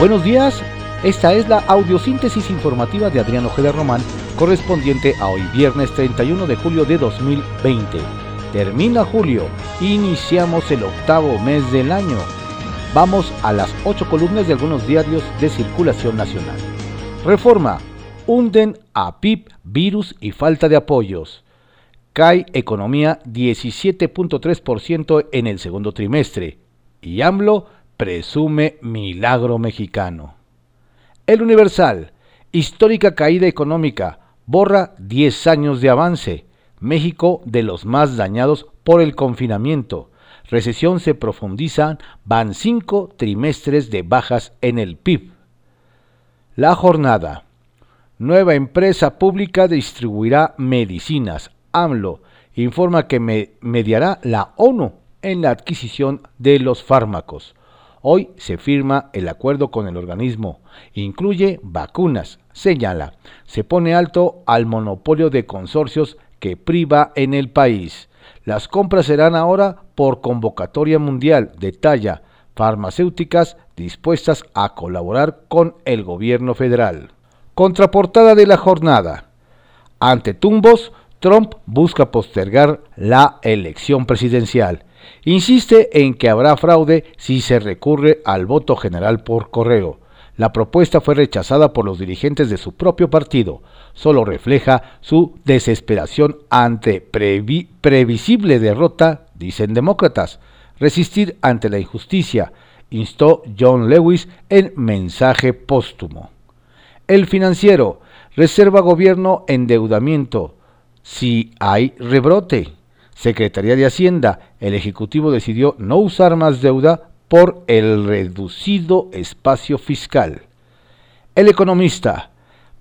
Buenos días, esta es la audiosíntesis informativa de Adriano Ojeda Román, correspondiente a hoy viernes 31 de julio de 2020. Termina julio, iniciamos el octavo mes del año. Vamos a las ocho columnas de algunos diarios de circulación nacional. Reforma. Hunden a PIB, virus y falta de apoyos. Cae economía 17.3% en el segundo trimestre. Y AMLO presume milagro mexicano. El Universal, histórica caída económica, borra 10 años de avance. México de los más dañados por el confinamiento. Recesión se profundiza, van cinco trimestres de bajas en el PIB. La jornada. Nueva empresa pública distribuirá medicinas. AMLO informa que mediará la ONU en la adquisición de los fármacos. Hoy se firma el acuerdo con el organismo. Incluye vacunas, señala. Se pone alto al monopolio de consorcios que priva en el país. Las compras serán ahora por convocatoria mundial, detalla farmacéuticas dispuestas a colaborar con el gobierno federal. Contraportada de la jornada. Ante tumbos, Trump busca postergar la elección presidencial. Insiste en que habrá fraude si se recurre al voto general por correo. La propuesta fue rechazada por los dirigentes de su propio partido. Solo refleja su desesperación ante previsible derrota, dicen demócratas. Resistir ante la injusticia, instó John Lewis en mensaje póstumo. El financiero reserva gobierno endeudamiento si hay rebrote. Secretaría de Hacienda, el Ejecutivo decidió no usar más deuda por el reducido espacio fiscal. El economista,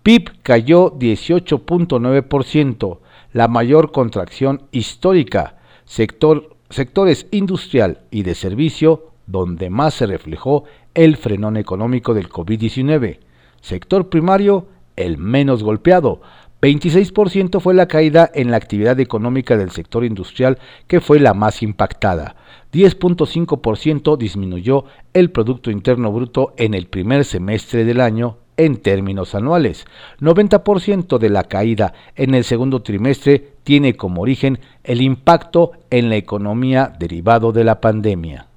PIB cayó 18.9%, la mayor contracción histórica, sector, sectores industrial y de servicio donde más se reflejó el frenón económico del COVID-19, sector primario el menos golpeado, 26% fue la caída en la actividad económica del sector industrial, que fue la más impactada. 10.5% disminuyó el Producto Interno Bruto en el primer semestre del año en términos anuales. 90% de la caída en el segundo trimestre tiene como origen el impacto en la economía derivado de la pandemia.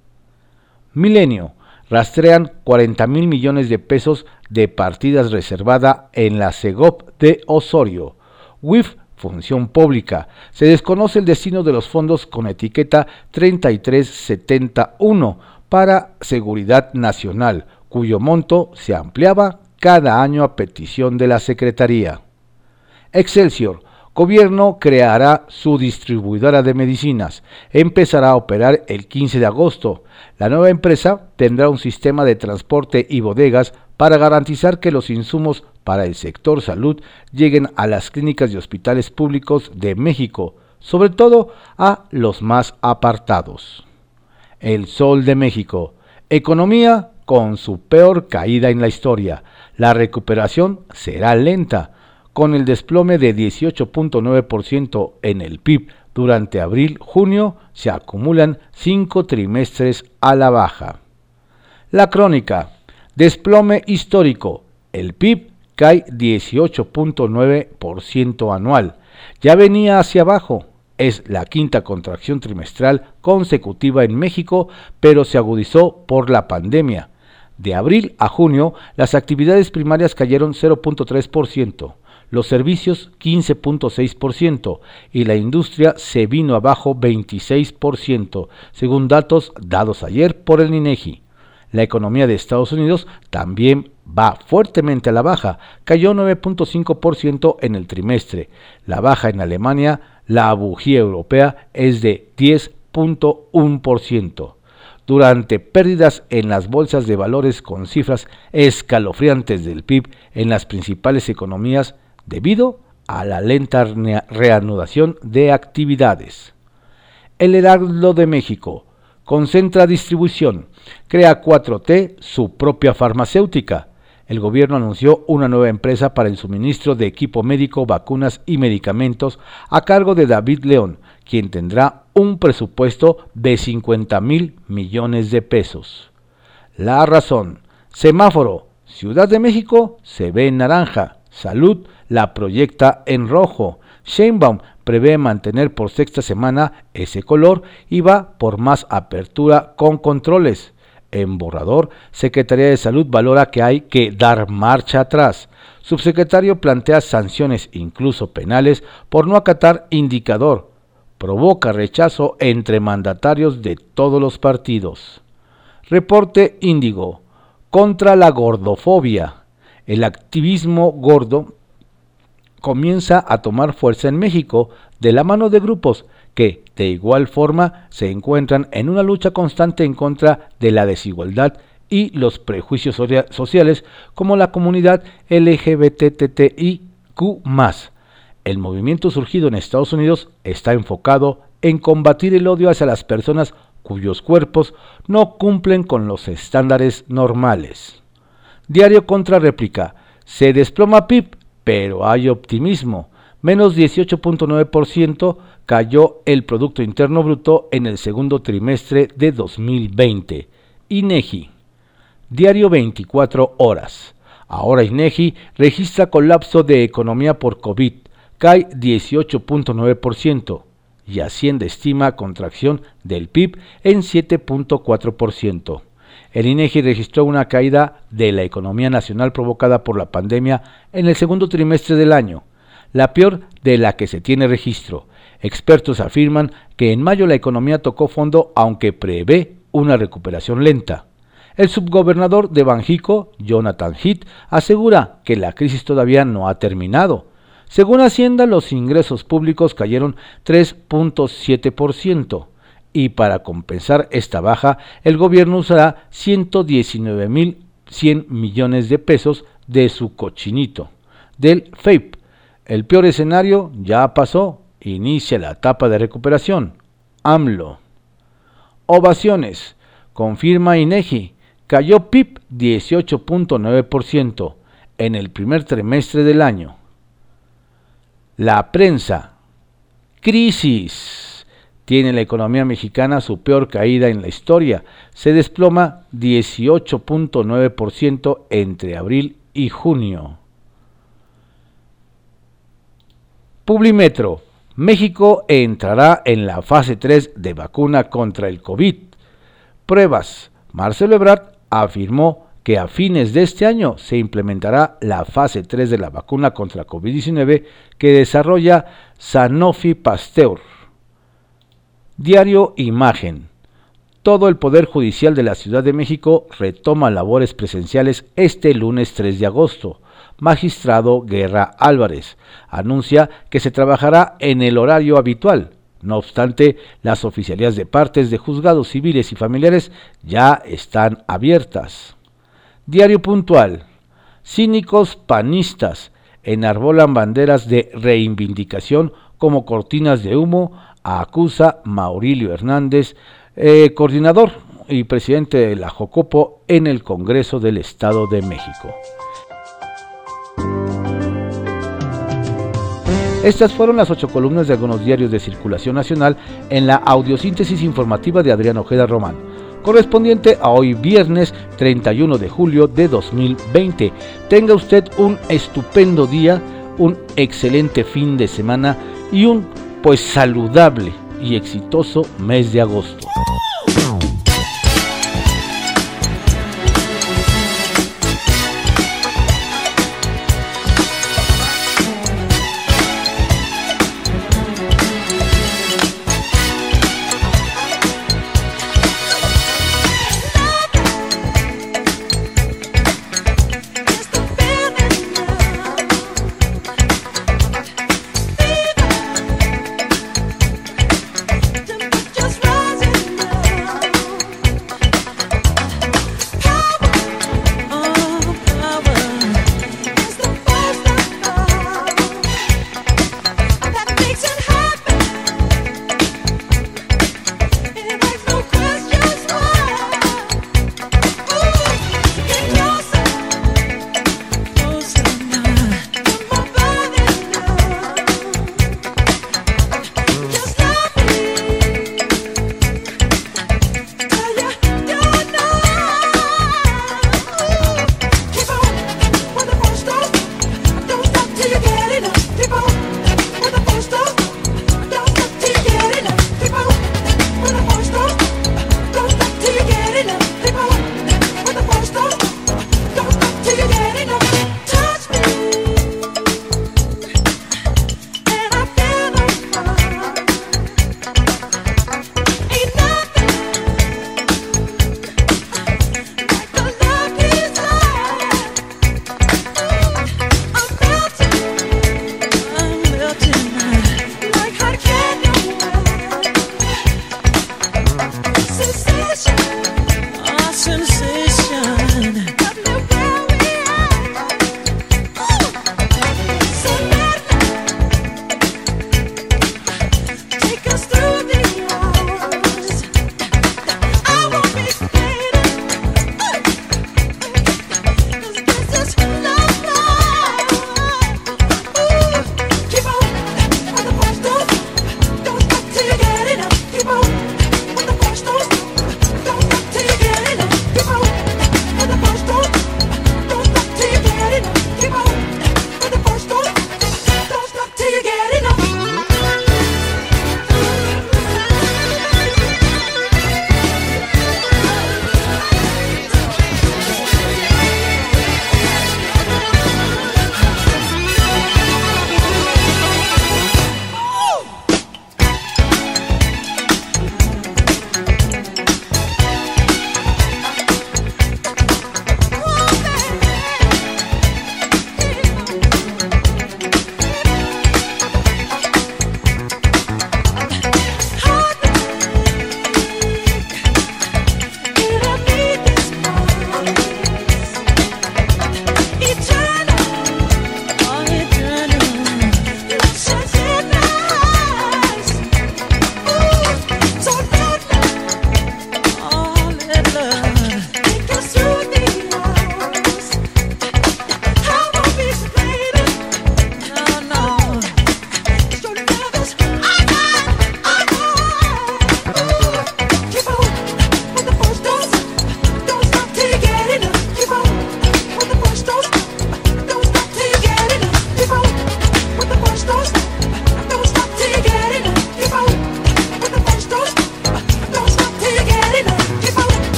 Milenio rastrean 40 mil millones de pesos de partidas reservada en la CEGOP de Osorio. WIF Función Pública. Se desconoce el destino de los fondos con etiqueta 3371 para Seguridad Nacional, cuyo monto se ampliaba cada año a petición de la Secretaría. Excelsior Gobierno creará su distribuidora de medicinas. Empezará a operar el 15 de agosto. La nueva empresa tendrá un sistema de transporte y bodegas para garantizar que los insumos para el sector salud lleguen a las clínicas y hospitales públicos de México, sobre todo a los más apartados. El Sol de México. Economía con su peor caída en la historia. La recuperación será lenta con el desplome de 18.9% en el PIB durante abril-junio, se acumulan cinco trimestres a la baja. La crónica, desplome histórico, el PIB cae 18.9% anual, ya venía hacia abajo, es la quinta contracción trimestral consecutiva en México, pero se agudizó por la pandemia. De abril a junio, las actividades primarias cayeron 0.3% los servicios 15.6% y la industria se vino abajo 26%, según datos dados ayer por el INEGI. La economía de Estados Unidos también va fuertemente a la baja, cayó 9.5% en el trimestre. La baja en Alemania, la bujía europea es de 10.1% durante pérdidas en las bolsas de valores con cifras escalofriantes del PIB en las principales economías debido a la lenta reanudación de actividades. El Heraldo de México concentra distribución, crea 4T su propia farmacéutica. El gobierno anunció una nueva empresa para el suministro de equipo médico, vacunas y medicamentos a cargo de David León, quien tendrá un presupuesto de 50 mil millones de pesos. La razón, Semáforo. Ciudad de México se ve en naranja. Salud la proyecta en rojo. Sheinbaum prevé mantener por sexta semana ese color y va por más apertura con controles. En borrador, Secretaría de Salud valora que hay que dar marcha atrás. Subsecretario plantea sanciones, incluso penales, por no acatar indicador. Provoca rechazo entre mandatarios de todos los partidos. Reporte Índigo. Contra la gordofobia. El activismo gordo comienza a tomar fuerza en México de la mano de grupos que, de igual forma, se encuentran en una lucha constante en contra de la desigualdad y los prejuicios sociales como la comunidad LGBTTIQ. El movimiento surgido en Estados Unidos está enfocado en combatir el odio hacia las personas cuyos cuerpos no cumplen con los estándares normales. Diario contra réplica. Se desploma PIB pero hay optimismo. Menos 18.9% cayó el Producto Interno Bruto en el segundo trimestre de 2020. INEGI. Diario 24 horas. Ahora INEGI registra colapso de economía por COVID. Cae 18.9% y Hacienda estima contracción del PIB en 7.4%. El INEGI registró una caída de la economía nacional provocada por la pandemia en el segundo trimestre del año, la peor de la que se tiene registro. Expertos afirman que en mayo la economía tocó fondo aunque prevé una recuperación lenta. El subgobernador de Banjico, Jonathan Heath, asegura que la crisis todavía no ha terminado. Según Hacienda, los ingresos públicos cayeron 3.7% y para compensar esta baja, el gobierno usará 119.100 millones de pesos de su cochinito, del FAPE. El peor escenario ya pasó, inicia la etapa de recuperación. AMLO. Ovaciones. Confirma INEGI. Cayó PIB 18.9% en el primer trimestre del año. La prensa. Crisis tiene la economía mexicana su peor caída en la historia. Se desploma 18.9% entre abril y junio. Publimetro. México entrará en la fase 3 de vacuna contra el COVID. Pruebas. Marcelo Ebrard afirmó que a fines de este año se implementará la fase 3 de la vacuna contra COVID-19 que desarrolla Sanofi Pasteur. Diario Imagen. Todo el Poder Judicial de la Ciudad de México retoma labores presenciales este lunes 3 de agosto. Magistrado Guerra Álvarez anuncia que se trabajará en el horario habitual. No obstante, las oficialías de partes de juzgados civiles y familiares ya están abiertas. Diario Puntual. Cínicos panistas enarbolan banderas de reivindicación como cortinas de humo acusa Maurilio Hernández, eh, coordinador y presidente de la Jocopo en el Congreso del Estado de México. Estas fueron las ocho columnas de algunos diarios de circulación nacional en la audiosíntesis informativa de Adrián Ojeda Román, correspondiente a hoy viernes 31 de julio de 2020. Tenga usted un estupendo día, un excelente fin de semana y un pues saludable y exitoso mes de agosto.